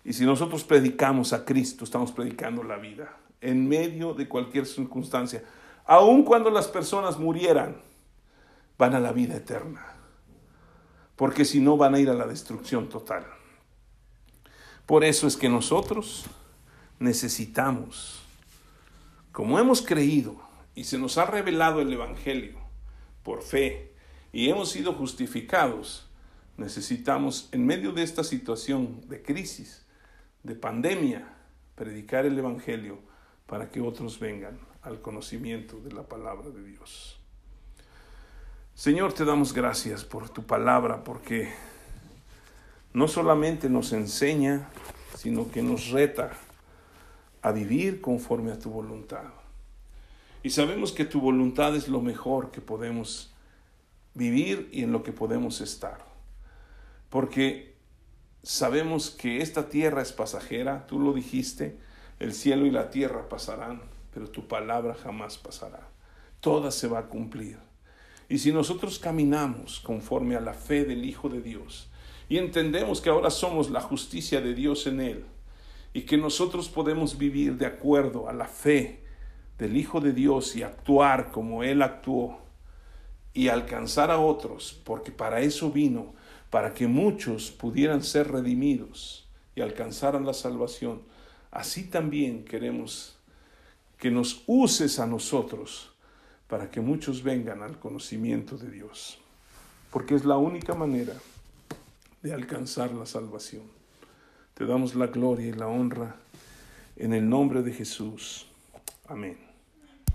Y si nosotros predicamos a Cristo, estamos predicando la vida en medio de cualquier circunstancia. Aun cuando las personas murieran, van a la vida eterna. Porque si no, van a ir a la destrucción total. Por eso es que nosotros necesitamos, como hemos creído, y se nos ha revelado el Evangelio por fe y hemos sido justificados, necesitamos en medio de esta situación de crisis, de pandemia, predicar el Evangelio para que otros vengan al conocimiento de la palabra de Dios. Señor, te damos gracias por tu palabra, porque no solamente nos enseña, sino que nos reta a vivir conforme a tu voluntad. Y sabemos que tu voluntad es lo mejor que podemos vivir y en lo que podemos estar. Porque sabemos que esta tierra es pasajera, tú lo dijiste, el cielo y la tierra pasarán, pero tu palabra jamás pasará. Toda se va a cumplir. Y si nosotros caminamos conforme a la fe del Hijo de Dios y entendemos que ahora somos la justicia de Dios en Él y que nosotros podemos vivir de acuerdo a la fe del Hijo de Dios y actuar como Él actuó y alcanzar a otros, porque para eso vino, para que muchos pudieran ser redimidos y alcanzaran la salvación. Así también queremos que nos uses a nosotros para que muchos vengan al conocimiento de Dios, porque es la única manera de alcanzar la salvación. Te damos la gloria y la honra en el nombre de Jesús. Amén.